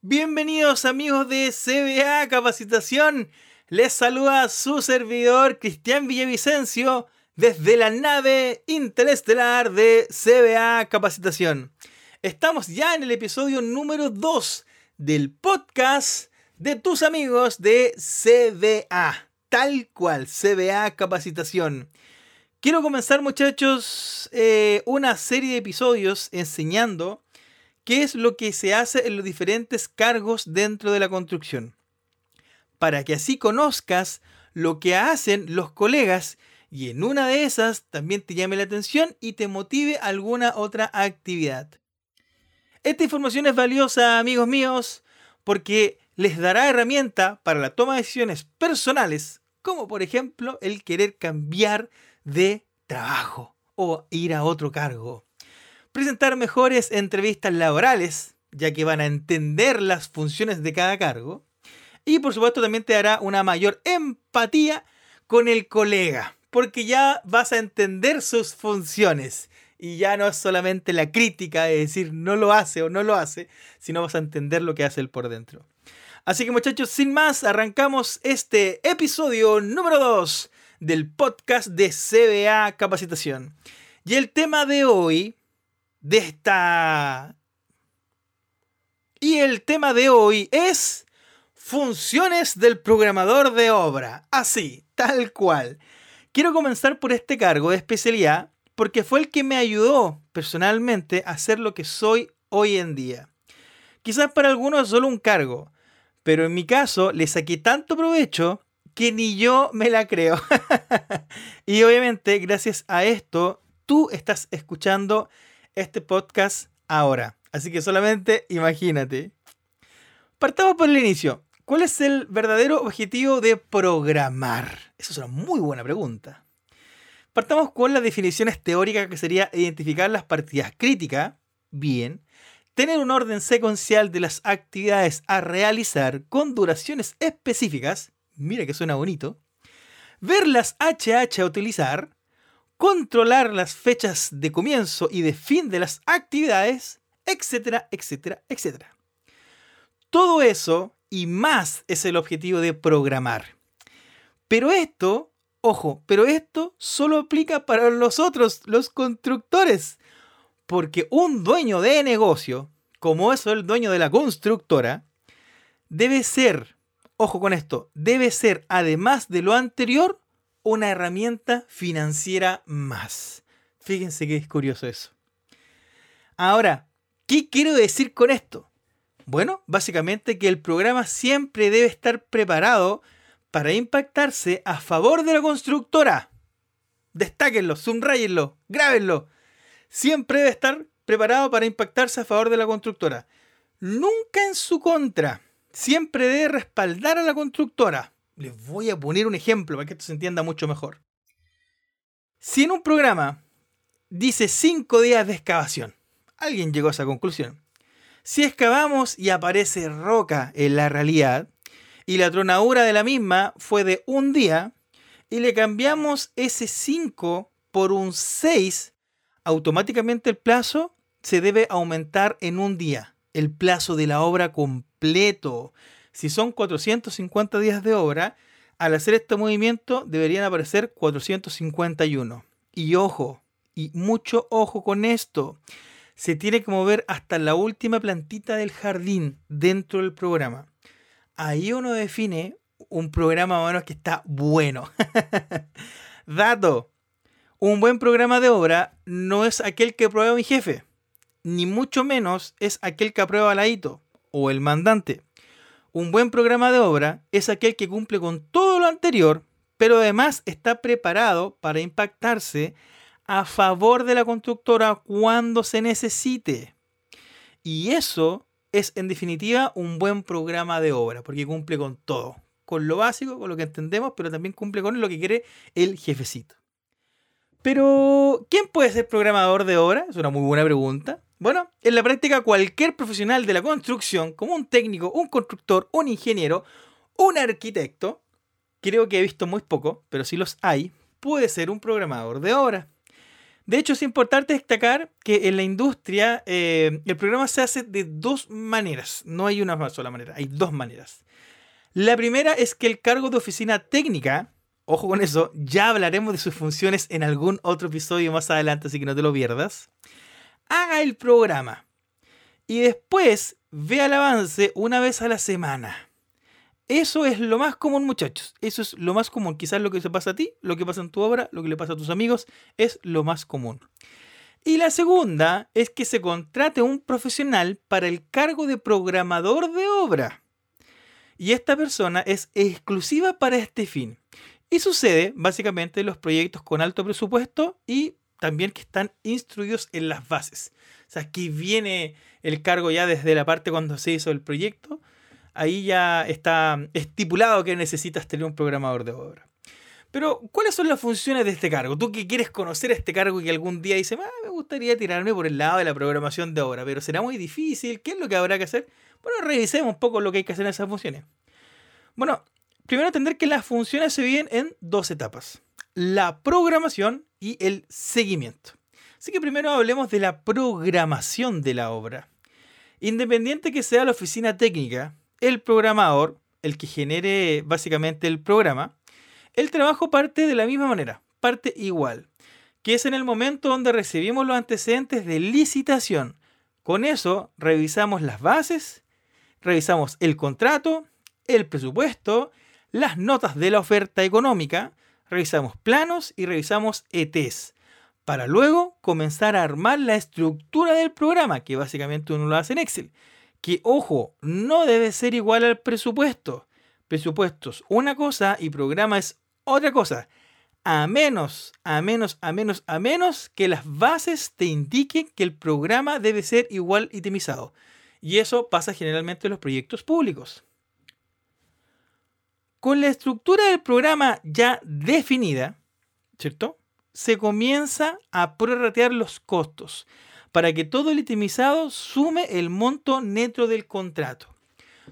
Bienvenidos amigos de CBA Capacitación. Les saluda su servidor Cristian Villavicencio desde la nave interestelar de CBA Capacitación. Estamos ya en el episodio número 2 del podcast de tus amigos de CBA, tal cual, CBA Capacitación. Quiero comenzar muchachos eh, una serie de episodios enseñando qué es lo que se hace en los diferentes cargos dentro de la construcción. Para que así conozcas lo que hacen los colegas y en una de esas también te llame la atención y te motive alguna otra actividad. Esta información es valiosa, amigos míos, porque les dará herramienta para la toma de decisiones personales, como por ejemplo el querer cambiar de trabajo o ir a otro cargo presentar mejores entrevistas laborales, ya que van a entender las funciones de cada cargo. Y por supuesto también te dará una mayor empatía con el colega, porque ya vas a entender sus funciones. Y ya no es solamente la crítica de decir no lo hace o no lo hace, sino vas a entender lo que hace él por dentro. Así que muchachos, sin más, arrancamos este episodio número 2 del podcast de CBA Capacitación. Y el tema de hoy de esta... Y el tema de hoy es funciones del programador de obra. Así, tal cual. Quiero comenzar por este cargo de especialidad porque fue el que me ayudó personalmente a ser lo que soy hoy en día. Quizás para algunos es solo un cargo, pero en mi caso le saqué tanto provecho que ni yo me la creo. y obviamente gracias a esto tú estás escuchando este podcast ahora. Así que solamente imagínate. Partamos por el inicio. ¿Cuál es el verdadero objetivo de programar? Esa es una muy buena pregunta. Partamos con las definiciones teóricas que sería identificar las partidas críticas, bien, tener un orden secuencial de las actividades a realizar con duraciones específicas, mira que suena bonito, ver las HH a utilizar, controlar las fechas de comienzo y de fin de las actividades, etcétera, etcétera, etcétera. Todo eso y más es el objetivo de programar. Pero esto, ojo, pero esto solo aplica para los otros, los constructores. Porque un dueño de negocio, como es el dueño de la constructora, debe ser, ojo con esto, debe ser, además de lo anterior, una herramienta financiera más. Fíjense que es curioso eso. Ahora, ¿qué quiero decir con esto? Bueno, básicamente que el programa siempre debe estar preparado para impactarse a favor de la constructora. Destáquenlo, subrayenlo, grábenlo. Siempre debe estar preparado para impactarse a favor de la constructora. Nunca en su contra. Siempre debe respaldar a la constructora. Les voy a poner un ejemplo para que esto se entienda mucho mejor. Si en un programa dice 5 días de excavación, alguien llegó a esa conclusión. Si excavamos y aparece roca en la realidad, y la tronadura de la misma fue de un día, y le cambiamos ese 5 por un 6, automáticamente el plazo se debe aumentar en un día, el plazo de la obra completo. Si son 450 días de obra, al hacer este movimiento deberían aparecer 451. Y ojo, y mucho ojo con esto. Se tiene que mover hasta la última plantita del jardín dentro del programa. Ahí uno define un programa bueno que está bueno. Dato. Un buen programa de obra no es aquel que prueba mi jefe, ni mucho menos es aquel que aprueba la ITO o el mandante. Un buen programa de obra es aquel que cumple con todo lo anterior, pero además está preparado para impactarse a favor de la constructora cuando se necesite. Y eso es en definitiva un buen programa de obra, porque cumple con todo, con lo básico, con lo que entendemos, pero también cumple con lo que quiere el jefecito. Pero, ¿quién puede ser programador de obra? Es una muy buena pregunta. Bueno, en la práctica cualquier profesional de la construcción, como un técnico, un constructor, un ingeniero, un arquitecto, creo que he visto muy poco, pero si los hay, puede ser un programador de obra. De hecho, es importante destacar que en la industria eh, el programa se hace de dos maneras. No hay una sola manera, hay dos maneras. La primera es que el cargo de oficina técnica, ojo con eso, ya hablaremos de sus funciones en algún otro episodio más adelante, así que no te lo pierdas, haga el programa y después vea el avance una vez a la semana. Eso es lo más común, muchachos. Eso es lo más común. Quizás lo que se pasa a ti, lo que pasa en tu obra, lo que le pasa a tus amigos, es lo más común. Y la segunda es que se contrate un profesional para el cargo de programador de obra. Y esta persona es exclusiva para este fin. Y sucede básicamente en los proyectos con alto presupuesto y también que están instruidos en las bases. O sea, aquí viene el cargo ya desde la parte cuando se hizo el proyecto ahí ya está estipulado que necesitas tener un programador de obra. Pero, ¿cuáles son las funciones de este cargo? Tú que quieres conocer este cargo y que algún día dices, ah, me gustaría tirarme por el lado de la programación de obra, pero será muy difícil, ¿qué es lo que habrá que hacer? Bueno, revisemos un poco lo que hay que hacer en esas funciones. Bueno, primero entender que las funciones se dividen en dos etapas, la programación y el seguimiento. Así que primero hablemos de la programación de la obra. Independiente que sea la oficina técnica, el programador, el que genere básicamente el programa, el trabajo parte de la misma manera, parte igual, que es en el momento donde recibimos los antecedentes de licitación. Con eso revisamos las bases, revisamos el contrato, el presupuesto, las notas de la oferta económica, revisamos planos y revisamos ETs, para luego comenzar a armar la estructura del programa, que básicamente uno lo hace en Excel que, ojo, no debe ser igual al presupuesto. Presupuesto es una cosa y programa es otra cosa. A menos, a menos, a menos, a menos que las bases te indiquen que el programa debe ser igual itemizado. Y eso pasa generalmente en los proyectos públicos. Con la estructura del programa ya definida, ¿cierto? Se comienza a prorratear los costos para que todo el itemizado sume el monto neto del contrato.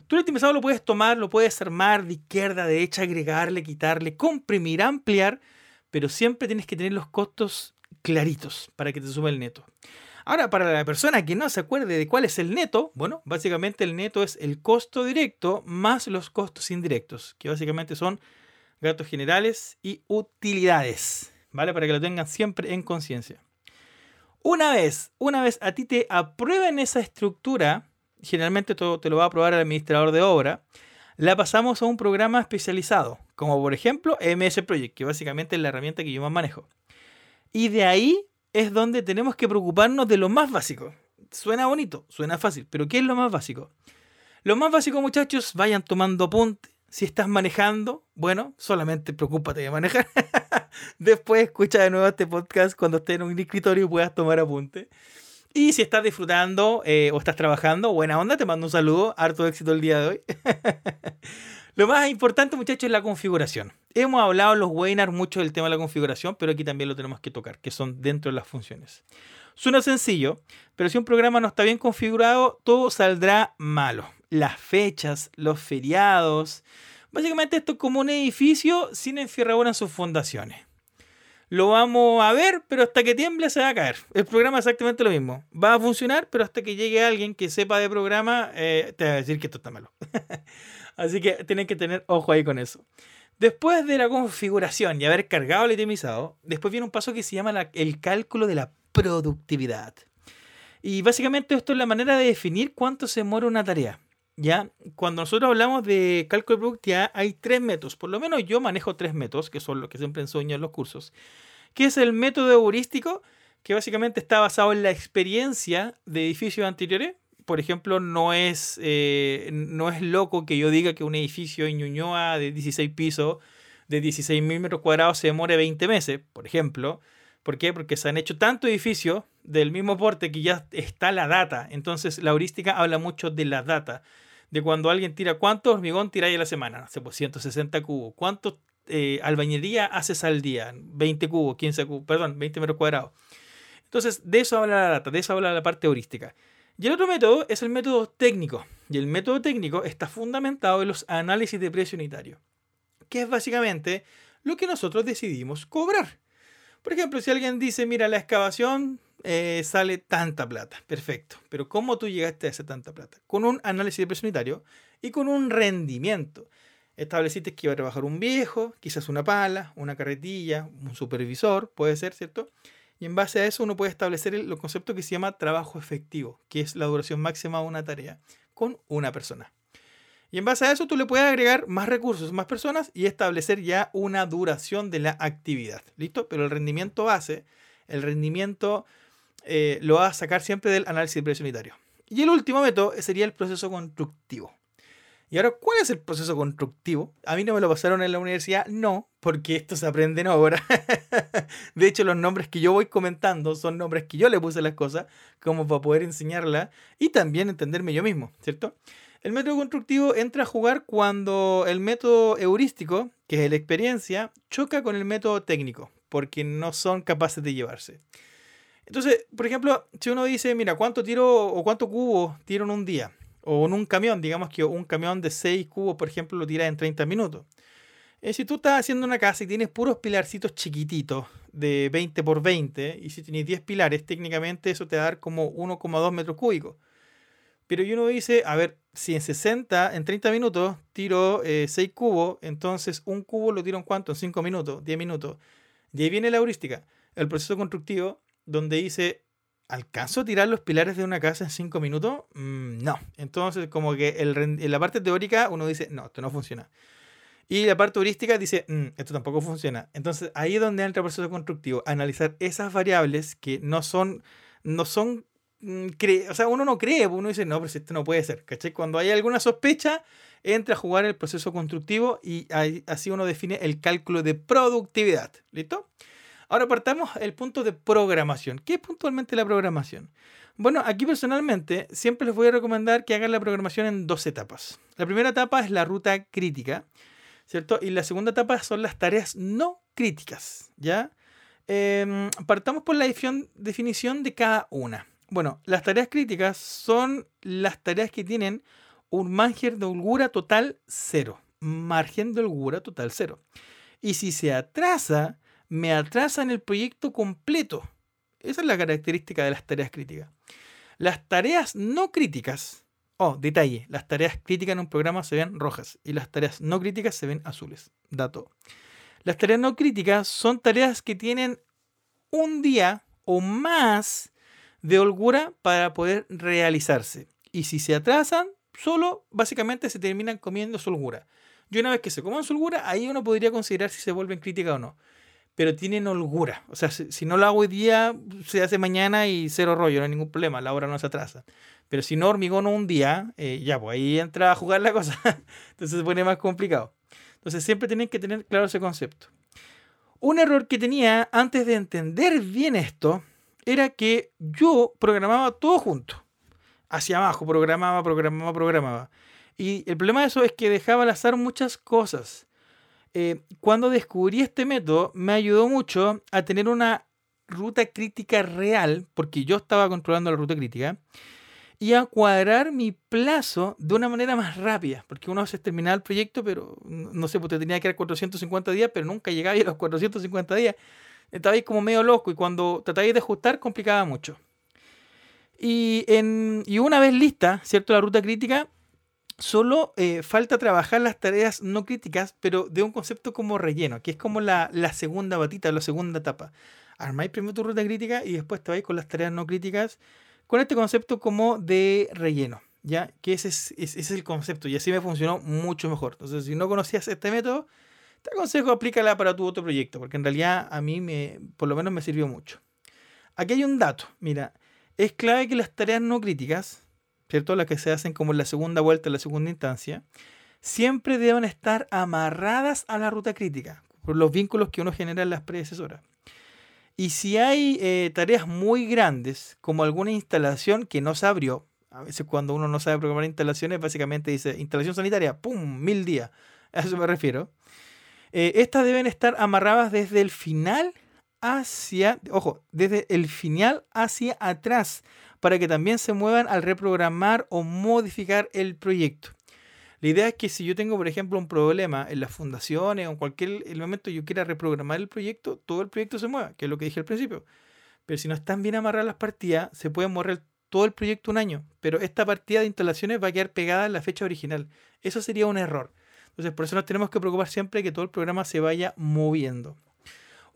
Tú el itemizado lo puedes tomar, lo puedes armar de izquierda derecha, agregarle, quitarle, comprimir, ampliar, pero siempre tienes que tener los costos claritos para que te sume el neto. Ahora, para la persona que no se acuerde de cuál es el neto, bueno, básicamente el neto es el costo directo más los costos indirectos, que básicamente son gastos generales y utilidades, ¿vale? Para que lo tengan siempre en conciencia. Una vez, una vez a ti te aprueben esa estructura, generalmente todo te lo va a aprobar el administrador de obra, la pasamos a un programa especializado, como por ejemplo MS Project, que básicamente es la herramienta que yo más manejo. Y de ahí es donde tenemos que preocuparnos de lo más básico. Suena bonito, suena fácil, pero ¿qué es lo más básico? Lo más básico, muchachos, vayan tomando apunte. Si estás manejando, bueno, solamente preocúpate de manejar. Después escucha de nuevo este podcast cuando estés en un escritorio y puedas tomar apunte. Y si estás disfrutando eh, o estás trabajando, buena onda, te mando un saludo, harto éxito el día de hoy. Lo más importante, muchachos, es la configuración. Hemos hablado en los webinars mucho del tema de la configuración, pero aquí también lo tenemos que tocar, que son dentro de las funciones. Suena sencillo, pero si un programa no está bien configurado, todo saldrá malo. Las fechas, los feriados. Básicamente esto es como un edificio sin enfierradura en sus fundaciones lo vamos a ver, pero hasta que tiemble se va a caer. El programa es exactamente lo mismo. Va a funcionar, pero hasta que llegue alguien que sepa de programa, eh, te va a decir que esto está malo. Así que tienen que tener ojo ahí con eso. Después de la configuración y haber cargado el itemizado, después viene un paso que se llama el cálculo de la productividad. Y básicamente esto es la manera de definir cuánto se demora una tarea. ¿Ya? Cuando nosotros hablamos de cálculo de productividad, hay tres métodos. Por lo menos yo manejo tres métodos, que son los que siempre enseño en los cursos. Que es el método heurístico, que básicamente está basado en la experiencia de edificios anteriores. Por ejemplo, no es, eh, no es loco que yo diga que un edificio en Ñuñoa de 16 pisos, de 16.000 metros cuadrados, se demore 20 meses, por ejemplo. ¿Por qué? Porque se han hecho tantos edificios del mismo porte que ya está la data. Entonces, la heurística habla mucho de la data de cuando alguien tira cuánto hormigón tiráis a la semana, no sé, pues 160 cubos, cuánto eh, albañería haces al día, 20 cubos, 15 cubos, perdón, 20 metros cuadrados. Entonces, de eso habla la data, de eso habla la parte heurística. Y el otro método es el método técnico. Y el método técnico está fundamentado en los análisis de precio unitario, que es básicamente lo que nosotros decidimos cobrar. Por ejemplo, si alguien dice, mira, la excavación eh, sale tanta plata, perfecto, pero ¿cómo tú llegaste a esa tanta plata? Con un análisis de precio unitario y con un rendimiento. Estableciste que iba a trabajar un viejo, quizás una pala, una carretilla, un supervisor, puede ser, ¿cierto? Y en base a eso uno puede establecer el, concepto que se llama trabajo efectivo, que es la duración máxima de una tarea con una persona. Y en base a eso tú le puedes agregar más recursos, más personas y establecer ya una duración de la actividad. ¿Listo? Pero el rendimiento base, el rendimiento eh, lo vas a sacar siempre del análisis precio unitario. Y el último método sería el proceso constructivo. Y ahora, ¿cuál es el proceso constructivo? A mí no me lo pasaron en la universidad, no, porque esto se aprende en obra. de hecho, los nombres que yo voy comentando son nombres que yo le puse a las cosas, como para poder enseñarla y también entenderme yo mismo, ¿cierto? El método constructivo entra a jugar cuando el método heurístico, que es la experiencia, choca con el método técnico, porque no son capaces de llevarse. Entonces, por ejemplo, si uno dice, mira, ¿cuánto tiro o cuánto cubo tiro en un día? O en un camión, digamos que un camión de 6 cubos, por ejemplo, lo tiras en 30 minutos. Eh, si tú estás haciendo una casa y tienes puros pilarcitos chiquititos de 20 por 20, y si tienes 10 pilares, técnicamente eso te va a dar como 1,2 metros cúbicos. Pero uno dice, a ver, si en 60, en 30 minutos tiro 6 eh, cubos, entonces un cubo lo tiro en cuánto? En 5 minutos, 10 minutos. Y ahí viene la heurística, el proceso constructivo, donde dice, ¿Alcanzo a tirar los pilares de una casa en cinco minutos? Mm, no. Entonces, como que en la parte teórica uno dice, no, esto no funciona. Y la parte heurística dice, mm, esto tampoco funciona. Entonces, ahí es donde entra el proceso constructivo, analizar esas variables que no son, no son, mm, o sea, uno no cree, uno dice, no, pero esto no puede ser, ¿cachai? Cuando hay alguna sospecha, entra a jugar el proceso constructivo y así uno define el cálculo de productividad. ¿Listo? Ahora partamos el punto de programación. ¿Qué es puntualmente la programación? Bueno, aquí personalmente siempre les voy a recomendar que hagan la programación en dos etapas. La primera etapa es la ruta crítica, ¿cierto? Y la segunda etapa son las tareas no críticas, ¿ya? Em, partamos por la definición de cada una. Bueno, las tareas críticas son las tareas que tienen un margen de holgura total cero. Margen de holgura total cero. Y si se atrasa, me atrasan el proyecto completo. Esa es la característica de las tareas críticas. Las tareas no críticas, oh, detalle, las tareas críticas en un programa se ven rojas y las tareas no críticas se ven azules. Dato. Las tareas no críticas son tareas que tienen un día o más de holgura para poder realizarse. Y si se atrasan, solo básicamente se terminan comiendo su holgura. Y una vez que se coman su holgura, ahí uno podría considerar si se vuelven críticas o no pero tienen holgura. O sea, si, no lo hago hoy día, se hace mañana y cero rollo, no hay ningún problema, la hora no se atrasa. Pero si no hormigón un día, eh, ya, pues ahí entra a jugar la cosa. Entonces se pone más complicado. Entonces siempre tienen que tener claro ese concepto. Un error que tenía antes de entender bien esto era que yo programaba todo junto. Hacia abajo, programaba, programaba, programaba. Y el problema de eso es que dejaba al azar muchas cosas. Eh, cuando descubrí este método, me ayudó mucho a tener una ruta crítica real, porque yo estaba controlando la ruta crítica, y a cuadrar mi plazo de una manera más rápida, porque uno hace terminar el proyecto, pero no sé, pues te tenía que dar 450 días, pero nunca llegaba a los 450 días. Estaba ahí como medio loco y cuando tratabais de ajustar complicaba mucho. Y, en, y una vez lista, ¿cierto? La ruta crítica, Solo eh, falta trabajar las tareas no críticas, pero de un concepto como relleno, que es como la, segunda batita, la segunda etapa. Armáis primero tu ruta crítica y después te vais con las tareas no críticas, con este concepto como de relleno, ¿ya? Que ese es, ese es el concepto y así me funcionó mucho mejor. Entonces, si no conocías este método, te aconsejo aplícala para tu otro proyecto, porque en realidad a mí me, por lo menos me sirvió mucho. Aquí hay un dato, mira, es clave que las tareas no críticas, ¿cierto? Las que se hacen como en la segunda vuelta, en la segunda instancia, siempre deben estar amarradas a la ruta crítica, por los vínculos que uno genera en las predecesoras. Y si hay eh, tareas muy grandes, como alguna instalación que no se abrió, a veces cuando uno no sabe programar instalaciones, básicamente dice instalación sanitaria, ¡pum! Mil días. A eso me refiero. Eh, estas deben estar amarradas desde el final hacia, ojo, desde el final hacia atrás para que también se muevan al reprogramar o modificar el proyecto. La idea es que si yo tengo, por ejemplo, un problema en las fundaciones o en cualquier el momento yo quiera reprogramar el proyecto, todo el proyecto se mueva, que es lo que dije al principio. Pero si no están bien amarradas las partidas, se puede mover todo el proyecto un año. Pero esta partida de instalaciones va a quedar pegada en la fecha original. Eso sería un error. Entonces, por eso nos tenemos que preocupar siempre que todo el programa se vaya moviendo.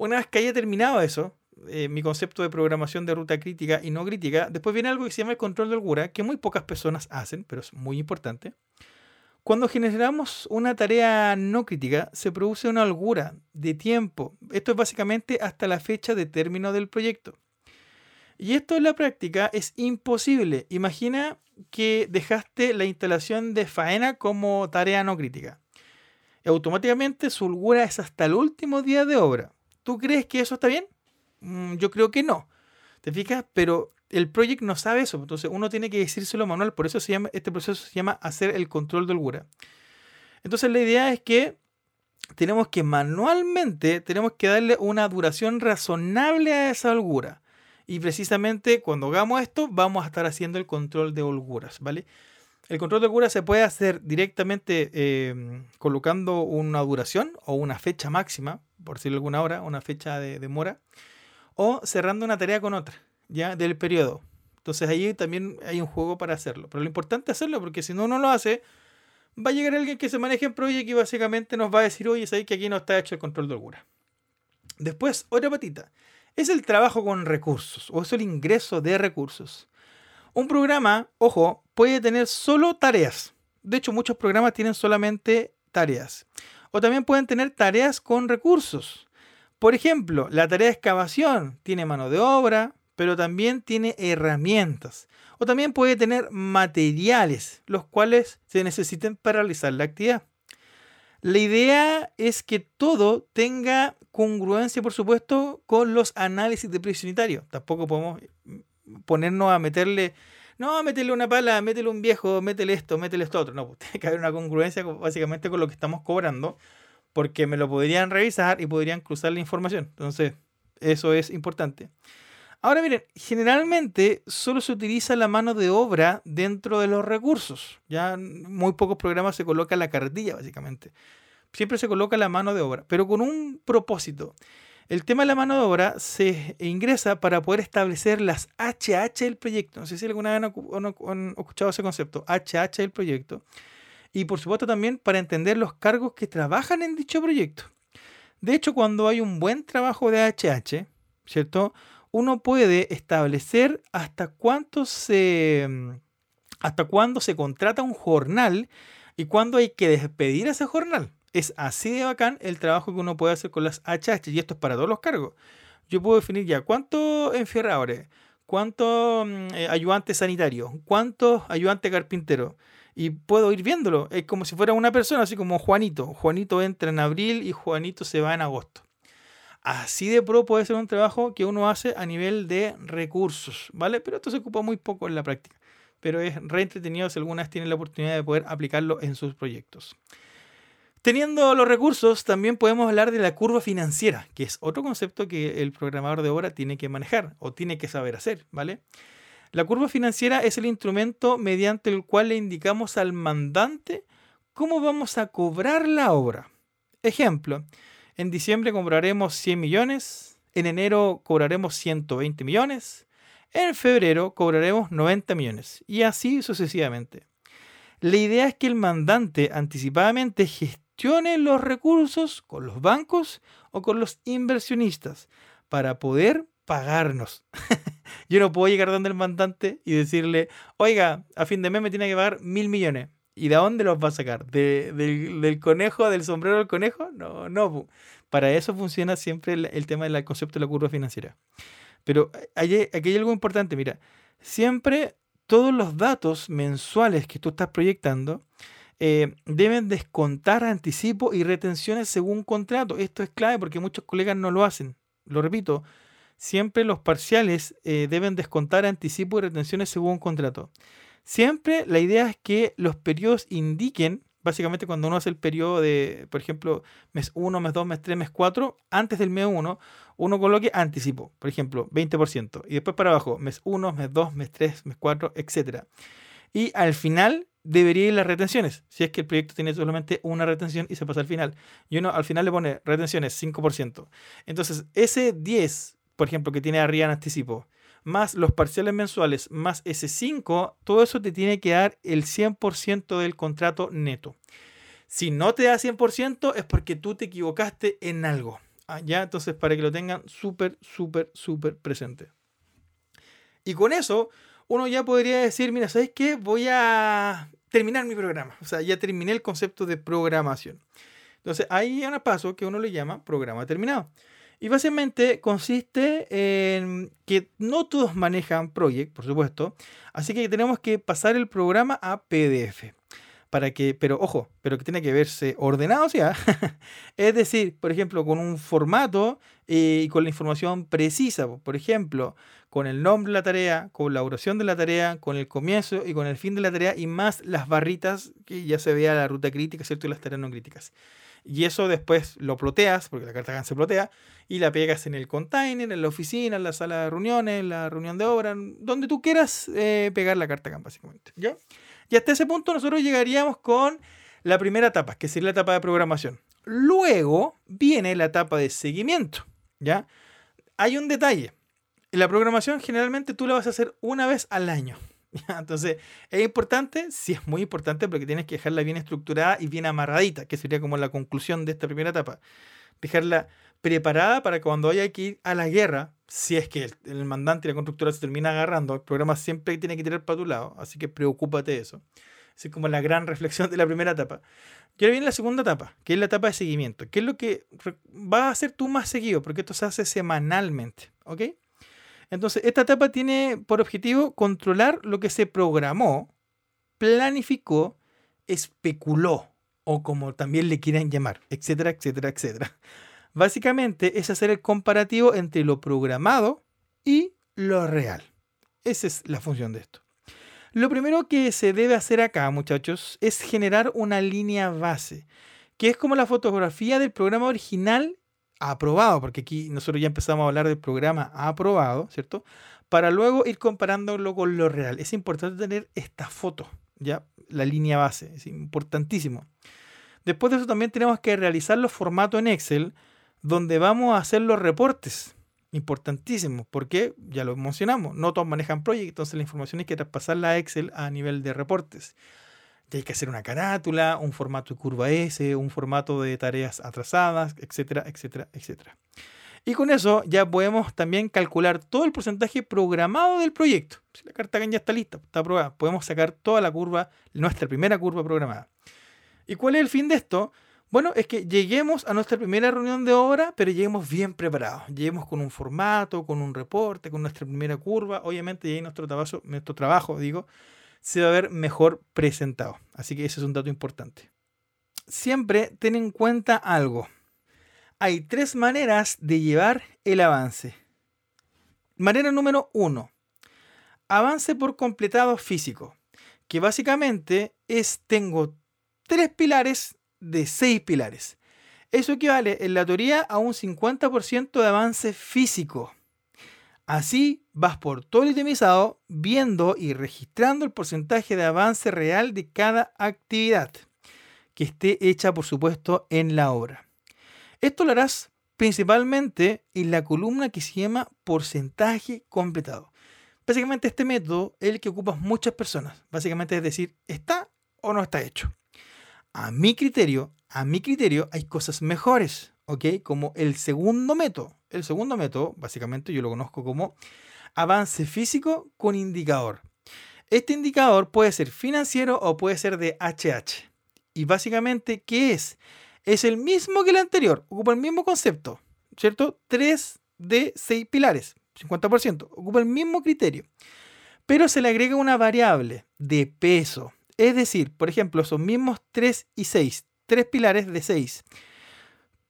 Una vez que haya terminado eso, eh, mi concepto de programación de ruta crítica y no crítica, después viene algo que se llama el control de holgura, que muy pocas personas hacen, pero es muy importante. Cuando generamos una tarea no crítica, se produce una holgura de tiempo. Esto es básicamente hasta la fecha de término del proyecto. Y esto en la práctica es imposible. Imagina que dejaste la instalación de faena como tarea no crítica. Automáticamente su holgura es hasta el último día de obra. ¿Tú crees que eso está bien? Mm, yo creo que no. ¿Te fijas? Pero el project no sabe eso. Entonces uno tiene que decírselo manual. Por eso se llama, este proceso se llama hacer el control de holgura. Entonces la idea es que tenemos que manualmente, tenemos que darle una duración razonable a esa holgura. Y precisamente cuando hagamos esto, vamos a estar haciendo el control de holguras, ¿vale? El control de holguras se puede hacer directamente eh, colocando una duración o una fecha máxima, por decirlo alguna hora, una fecha de demora o cerrando una tarea con otra, ya del periodo. Entonces ahí también hay un juego para hacerlo. Pero lo importante es hacerlo porque si no uno lo hace, va a llegar alguien que se maneje en proyecto y básicamente nos va a decir, oye, sabéis que aquí no está hecho el control de holgura. Después, otra patita. Es el trabajo con recursos o es el ingreso de recursos. Un programa, ojo, puede tener solo tareas. De hecho, muchos programas tienen solamente tareas. O también pueden tener tareas con recursos. Por ejemplo, la tarea de excavación tiene mano de obra, pero también tiene herramientas. O también puede tener materiales, los cuales se necesiten para realizar la actividad. La idea es que todo tenga congruencia, por supuesto, con los análisis de precio unitario. Tampoco podemos ponernos a meterle, no, métele una pala, métele un viejo, métele esto, métele esto otro. No, pues tiene que haber una congruencia básicamente con lo que estamos cobrando porque me lo podrían revisar y podrían cruzar la información. Entonces, eso es importante. Ahora miren, generalmente solo se utiliza la mano de obra dentro de los recursos. Ya muy pocos programas se coloca la cartilla, básicamente. Siempre se coloca la mano de obra, pero con un propósito. El tema de la mano de obra se ingresa para poder establecer las HH del proyecto. No sé si alguna vez han escuchado ese concepto, HH del proyecto y por supuesto también para entender los cargos que trabajan en dicho proyecto. De hecho, cuando hay un buen trabajo de HH, ¿cierto? Uno puede establecer hasta cuánto se hasta cuándo se contrata un jornal y cuándo hay que despedir a ese jornal. Es así de bacán el trabajo que uno puede hacer con las HH y esto es para todos los cargos. Yo puedo definir ya cuántos enfierradores, cuántos mm, eh, ayudantes sanitarios, cuántos ayudantes carpinteros, y puedo ir viéndolo. Es como si fuera una persona, así como Juanito. Juanito entra en abril y Juanito se va en agosto. Así de pro puede ser un trabajo que uno hace a nivel de recursos, ¿vale? Pero esto se ocupa muy poco en la práctica. Pero es re entretenido si algunas tienen la oportunidad de poder aplicarlo en sus proyectos. Teniendo los recursos, también podemos hablar de la curva financiera, que es otro concepto que el programador de obra tiene que manejar o tiene que saber hacer, ¿vale? La curva financiera es el instrumento mediante el cual le indicamos al mandante cómo vamos a cobrar la obra. Ejemplo, en diciembre cobraremos 100 millones, en enero cobraremos 120 millones, en febrero cobraremos 90 millones y así sucesivamente. La idea es que el mandante anticipadamente gestione los recursos con los bancos o con los inversionistas para poder pagarnos. Yo no puedo llegar donde el mandante y decirle, oiga, a fin de mes me tiene que pagar mil millones. ¿Y de dónde los va a sacar? del, conejo, del sombrero del conejo? No, no. Para eso funciona siempre el, tema del concepto de la curva financiera. Pero aquí hay algo importante, mira, siempre todos los datos mensuales que tú estás proyectando eh, deben descontar anticipo y retenciones según contrato. Esto es clave porque muchos colegas no lo hacen. Lo repito, siempre los parciales eh, deben descontar anticipo y retenciones según contrato. Siempre la idea es que los periodos indiquen, básicamente cuando uno hace el periodo de, por ejemplo, mes 1, mes 2, mes 3, mes 4, antes del mes 1, uno coloque anticipo, por ejemplo, 20%. Y después para abajo, mes 1, mes 2, mes 3, mes 4, etc. Y al final debería ir las retenciones, si es que el proyecto tiene solamente una retención y se pasa al final. Y uno al final le pone retenciones 5%. Entonces, ese 10, por ejemplo, que tiene arriba en anticipo, más los parciales mensuales, más ese 5, todo eso te tiene que dar el 100% del contrato neto. Si no te da 100% es porque tú te equivocaste en algo. Ah, ¿ya? Entonces, para que lo tengan súper, súper, súper presente. Y con eso, uno ya podría decir, mira, ¿sabes qué? Voy a terminar mi programa. O sea, ya terminé el concepto de programación. Entonces, hay un paso que uno le llama programa terminado. Y básicamente consiste en que no todos manejan Project, por supuesto, así que tenemos que pasar el programa a PDF. Para que, pero ojo, pero que tiene que verse ordenado, sea. es decir, por ejemplo, con un formato eh, y con la información precisa. Por ejemplo, con el nombre de la tarea, con la duración de la tarea, con el comienzo y con el fin de la tarea y más las barritas que ya se vea la ruta crítica, ¿cierto? Y las tareas no críticas. Y eso después lo ploteas, porque la carta GAN se plotea, y la pegas en el container, en la oficina, en la sala de reuniones, en la reunión de obra, donde tú quieras eh, pegar la carta GAN, básicamente. ¿ya? Y hasta ese punto nosotros llegaríamos con la primera etapa, que sería la etapa de programación. Luego viene la etapa de seguimiento. ¿ya? Hay un detalle. La programación generalmente tú la vas a hacer una vez al año. Entonces, es importante, sí es muy importante, porque tienes que dejarla bien estructurada y bien amarradita, que sería como la conclusión de esta primera etapa. Dejarla preparada para cuando haya que ir a la guerra, si es que el, mandante y la constructora se termina agarrando, el programa siempre tiene que tirar para tu lado, así que preocúpate de eso. Así como la gran reflexión de la primera etapa. Y ahora viene la segunda etapa, que es la etapa de seguimiento, que es lo que vas a hacer tú más seguido, porque esto se hace semanalmente, ¿ok? Entonces, esta etapa tiene por objetivo controlar lo que se programó, planificó, especuló, o como también le quieran llamar, etcétera, etcétera, etcétera. Básicamente es hacer el comparativo entre lo programado y lo real. Esa es la función de esto. Lo primero que se debe hacer acá, muchachos, es generar una línea base, que es como la fotografía del programa original aprobado, porque aquí nosotros ya empezamos a hablar del programa aprobado, ¿cierto? Para luego ir comparándolo con lo real. Es importante tener esta foto, ¿ya? La línea base, es importantísimo. Después de eso también tenemos que realizar los formatos en Excel, donde vamos a hacer los reportes. Importantísimo, porque ya lo mencionamos, no todos manejan Project, entonces la información hay que traspasarla a Excel a nivel de reportes hay que hacer una carátula, un formato de curva S, un formato de tareas atrasadas, etcétera, etcétera, etcétera. Y con eso ya podemos también calcular todo el porcentaje programado del proyecto. Si la carta ya está lista, está aprobada, podemos sacar toda la curva, nuestra primera curva programada. ¿Y cuál es el fin de esto? Bueno, es que lleguemos a nuestra primera reunión de obra, pero lleguemos bien preparados. Lleguemos con un formato, con un reporte, con nuestra primera curva. Obviamente, y ahí nuestro trabajo, nuestro trabajo digo, se va a ver mejor presentado. Así que ese es un dato importante. Siempre ten en cuenta algo. Hay tres maneras de llevar el avance. Manera número uno. Avance por completado físico. Que básicamente es tengo tres pilares de seis pilares. Eso equivale en la teoría a un 50% de avance físico. Así vas por todo el itemizado viendo y registrando el porcentaje de avance real de cada actividad que esté hecha, por supuesto, en la obra. Esto lo harás principalmente en la columna que se llama porcentaje completado. Básicamente este método es el que ocupan muchas personas. Básicamente es decir, ¿está o no está hecho? A mi criterio, a mi criterio hay cosas mejores. Como el segundo método. El segundo método, básicamente yo lo conozco como avance físico con indicador. Este indicador puede ser financiero o puede ser de HH. Y básicamente, ¿qué es? Es el mismo que el anterior, ocupa el mismo concepto, ¿cierto? 3 de 6 pilares, 50%, ocupa el mismo criterio. Pero se le agrega una variable de peso. Es decir, por ejemplo, son mismos 3 y 6, 3 pilares de 6.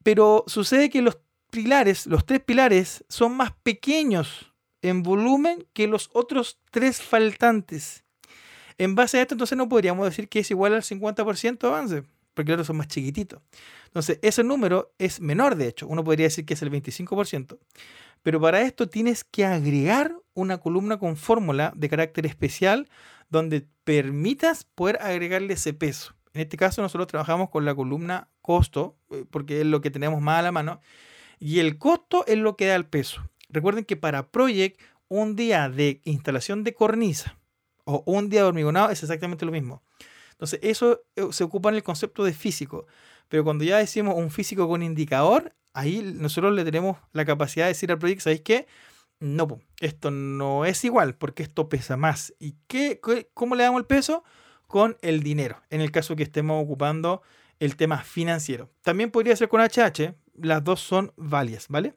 Pero sucede que los pilares, los tres pilares, son más pequeños en volumen que los otros tres faltantes. En base a esto, entonces no podríamos decir que es igual al 50% de avance, porque los son más chiquititos. Entonces, ese número es menor, de hecho. Uno podría decir que es el 25%. Pero para esto tienes que agregar una columna con fórmula de carácter especial donde permitas poder agregarle ese peso. En este caso nosotros trabajamos con la columna costo, eh, porque es lo que tenemos más a la mano, y el costo es lo que da el peso. Recuerden que para Project un día de instalación de cornisa o un día de hormigonado es exactamente lo mismo. Entonces eso eh, se ocupa en el concepto de físico, pero cuando ya decimos un físico con indicador, ahí nosotros le tenemos la capacidad de decir al proyecto, ¿sabéis qué? No, esto no es igual porque esto pesa más. ¿Y qué, cómo le damos el peso? Con el dinero, en el caso que estemos ocupando el tema financiero. También podría ser con HH, las dos son válidas, ¿vale?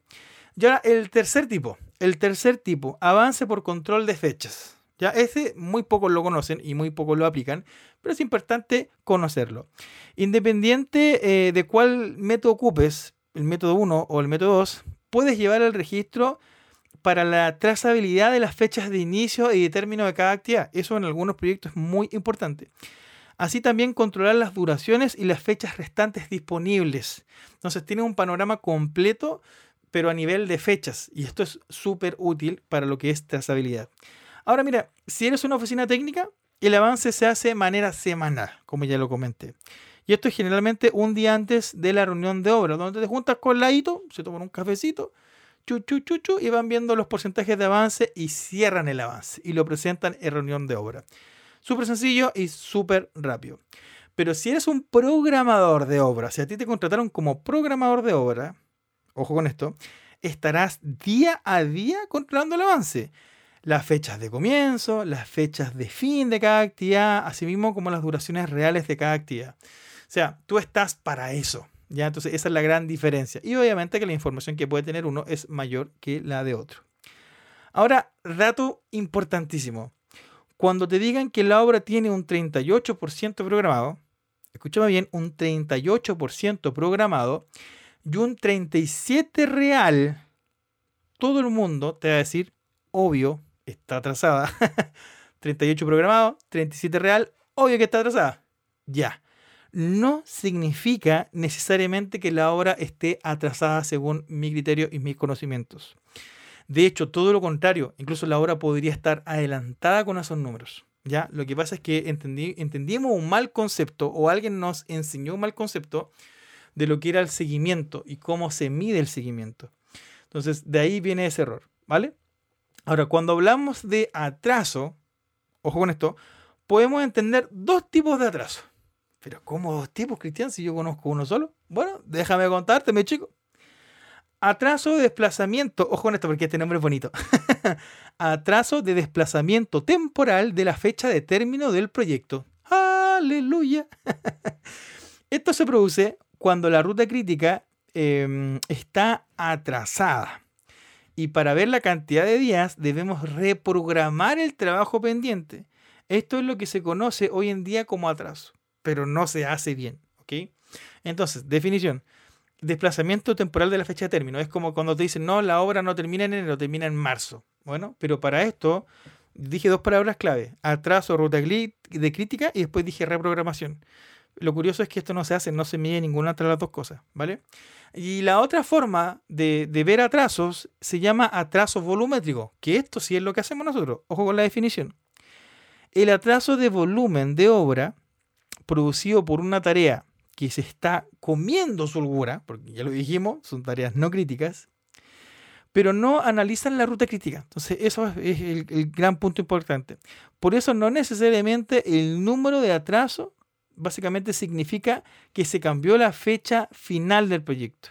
Y ahora el tercer tipo, el tercer tipo, avance por control de fechas. Ya ese muy pocos lo conocen y muy pocos lo aplican, pero es importante conocerlo. Independiente eh, de cuál método ocupes, el método 1 o el método 2, puedes llevar el registro para la trazabilidad de las fechas de inicio y de término de cada actividad. Eso en algunos proyectos es muy importante. Así también controlar las duraciones y las fechas restantes disponibles. Entonces tiene un panorama completo, pero a nivel de fechas. Y esto es súper útil para lo que es trazabilidad. Ahora mira, si eres una oficina técnica, el avance se hace de manera semanal, como ya lo comenté. Y esto es generalmente un día antes de la reunión de obra, donde te juntas con la ITO, se toman un cafecito, chu, chu, y van viendo los porcentajes de avance y cierran el avance y lo presentan en reunión de obra. Súper sencillo y súper rápido. Pero si eres un programador de obra, si a ti te contrataron como programador de obra, ojo con esto, estarás día a día controlando el avance. Las fechas de comienzo, las fechas de fin de cada actividad, así mismo como las duraciones reales de cada actividad. O sea, tú estás para eso. ¿ya? Entonces, esa es la gran diferencia. Y obviamente que la información que puede tener uno es mayor que la de otro. Ahora, dato importantísimo. Cuando te digan que la obra tiene un 38% programado, escúchame bien, un 38% programado y un 37% real, todo el mundo te va a decir, obvio, está atrasada. 38 programado, 37 real, obvio que está atrasada. Ya. No significa necesariamente que la obra esté atrasada según mi criterio y mis conocimientos. De hecho, todo lo contrario, incluso la obra podría estar adelantada con esos números. ¿ya? Lo que pasa es que entendí, entendimos un mal concepto o alguien nos enseñó un mal concepto de lo que era el seguimiento y cómo se mide el seguimiento. Entonces, de ahí viene ese error, ¿vale? Ahora, cuando hablamos de atraso, ojo con esto, podemos entender dos tipos de atraso. Pero ¿cómo dos tipos, Cristian, si yo conozco uno solo? Bueno, déjame contarte, mi chico. Atraso de desplazamiento, ojo con esto porque este nombre es bonito. Atraso de desplazamiento temporal de la fecha de término del proyecto. Aleluya. esto se produce cuando la ruta crítica em, está atrasada. Y para ver la cantidad de días debemos reprogramar el trabajo pendiente. Esto es lo que se conoce hoy en día como atraso, pero no se hace bien. ¿ok? Entonces, definición desplazamiento temporal de la fecha de término. Es como cuando te dicen, no, la obra no termina en enero, termina en marzo. Bueno, pero para esto dije dos palabras clave, atraso, ruta de crítica y después dije reprogramación. Lo curioso es que esto no se hace, no se mide ninguna de las dos cosas, ¿vale? Y la otra forma de, de ver atrasos se llama atraso volumétrico, que esto sí es lo que hacemos nosotros. Ojo con la definición. El atraso de volumen de obra producido por una tarea que se está comiendo su holgura, porque ya lo dijimos, son tareas no críticas, pero no analizan la ruta crítica. Entonces, eso es el, gran punto importante. Por eso, no necesariamente el número de atraso básicamente significa que se cambió la fecha final del proyecto.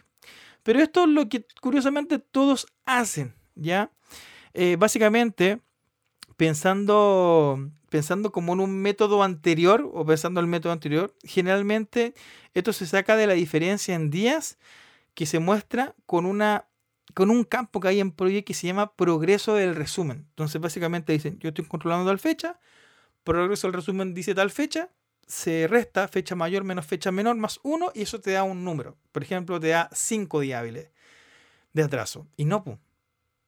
Pero esto es lo que curiosamente todos hacen, ¿ya? Eh, básicamente, pensando pensando como en un método anterior o pensando en el método anterior, generalmente esto se saca de la diferencia en días que se muestra con una con un campo que hay en Project que se llama progreso del resumen. Entonces básicamente dicen, yo estoy controlando tal fecha, progreso del resumen dice tal fecha, se resta fecha mayor menos fecha menor más uno y eso te da un número. Por ejemplo, te da cinco días de atraso. Y no,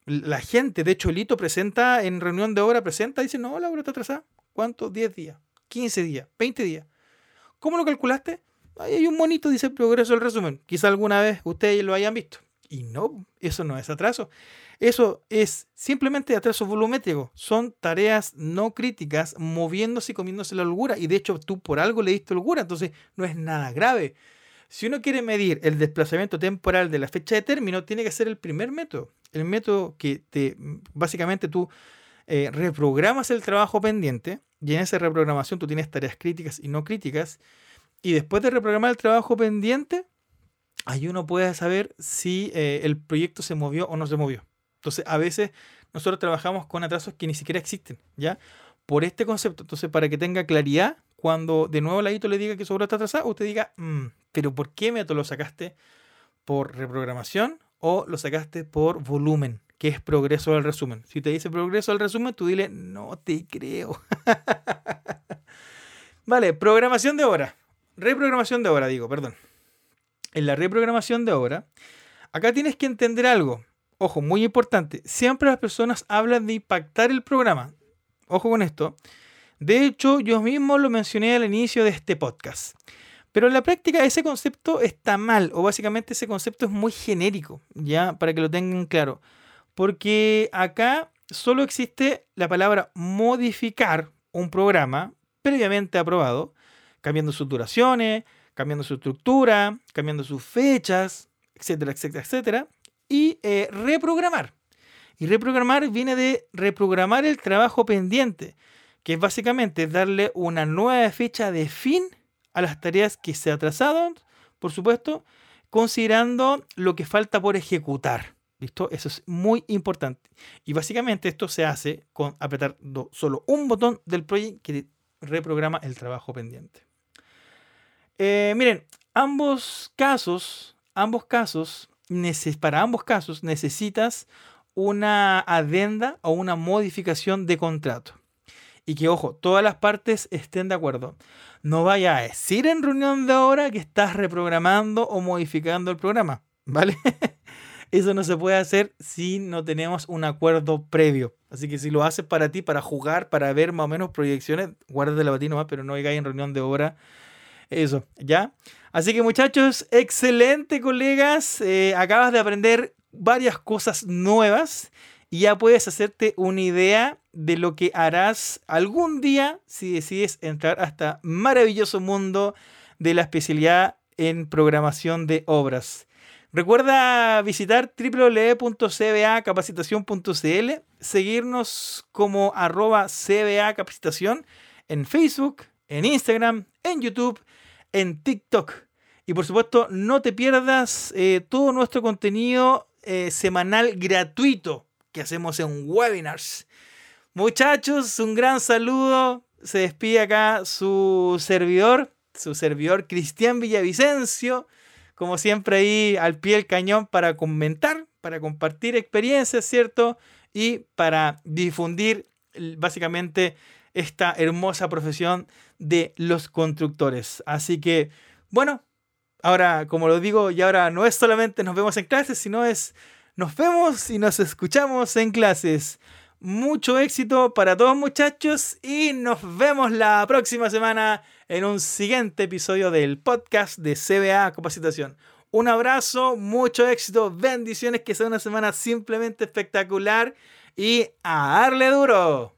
la gente, de hecho, el hito presenta en reunión de obra, presenta y dice, no, la obra está atrasada. ¿Cuánto? 10 días, 15 días, 20 días. ¿Cómo lo calculaste? Hay un monito, dice progreso del resumen. Quizá alguna vez ustedes lo hayan visto. Y no, eso no es atraso. Eso es simplemente atraso volumétrico. Son tareas no críticas moviéndose y comiéndose la holgura. Y de hecho tú por algo le diste holgura, entonces no es nada grave. Si uno quiere medir el desplazamiento temporal de la fecha de término, tiene que ser el primer método. El método que te, básicamente tú eh, reprogramas el trabajo pendiente y en esa reprogramación tú tienes tareas críticas y no críticas. Y después de reprogramar el trabajo pendiente, ahí uno puede saber si eh, el proyecto se movió o no se movió. Entonces, a veces nosotros trabajamos con atrasos que ni siquiera existen, ¿ya? Por este concepto. Entonces, para que tenga claridad, cuando de nuevo la le diga que su obra está atrasada, usted diga, mm, pero ¿por qué método lo sacaste? ¿Por reprogramación o lo sacaste por volumen? que es progreso del resumen. Si te dice progreso del resumen, tú dile, no te creo. vale, programación de obra. Reprogramación de obra, digo, perdón. En la reprogramación de obra, acá tienes que entender algo ojo, muy importante, siempre las personas hablan de impactar el programa. Ojo con esto. De hecho, yo mismo lo mencioné al inicio de este podcast. Pero en la práctica ese concepto está mal, o básicamente ese concepto es muy genérico, ya, para que lo tengan claro. Porque acá solo existe la palabra modificar un programa previamente aprobado, cambiando sus duraciones, cambiando su estructura, cambiando sus fechas, etcétera, etcétera, etcétera y eh, reprogramar. Y reprogramar viene de reprogramar el trabajo pendiente, que es básicamente darle una nueva fecha de fin a las tareas que se atrasaron, por supuesto, considerando lo que falta por ejecutar. ¿Listo? Eso es muy importante. Y básicamente esto se hace con apretar solo un botón del proyecto que reprograma el trabajo pendiente. Eh, miren, ambos casos, ambos casos para ambos casos necesitas una adenda o una modificación de contrato. Y que, ojo, todas las partes estén de acuerdo. No vaya a decir en reunión de ahora que estás reprogramando o modificando el programa, ¿vale? Eso no se puede hacer si no tenemos un acuerdo previo. Así que si lo haces para ti, para jugar, para ver más o menos proyecciones, guárdate la batina nomás, pero no hay en reunión de obra. Eso, ¿ya? Así que muchachos, excelente colegas. Eh, acabas de aprender varias cosas nuevas y ya puedes hacerte una idea de lo que harás algún día si decides entrar a este maravilloso mundo de la especialidad en programación de obras. Recuerda visitar www.cbacapacitación.cl, seguirnos como arroba cbacapacitación en Facebook, en Instagram, en YouTube, en TikTok y por supuesto, no te pierdas eh, todo nuestro contenido eh, semanal gratuito que hacemos en webinars. Muchachos, un gran saludo. Se despide acá su servidor, su servidor Cristian Villavicencio. Como siempre ahí al pie del cañón para comentar, para compartir experiencias, ¿cierto? Y para difundir básicamente esta hermosa profesión de los constructores. Así que, bueno, Ahora, como lo digo, y ahora no es solamente nos vemos en clases, sino es nos vemos y nos escuchamos en clases. Mucho éxito para todos muchachos y nos vemos la próxima semana en un siguiente episodio del podcast de CBA Capacitación. Un abrazo, mucho éxito, bendiciones, que sea una semana simplemente espectacular y a darle duro.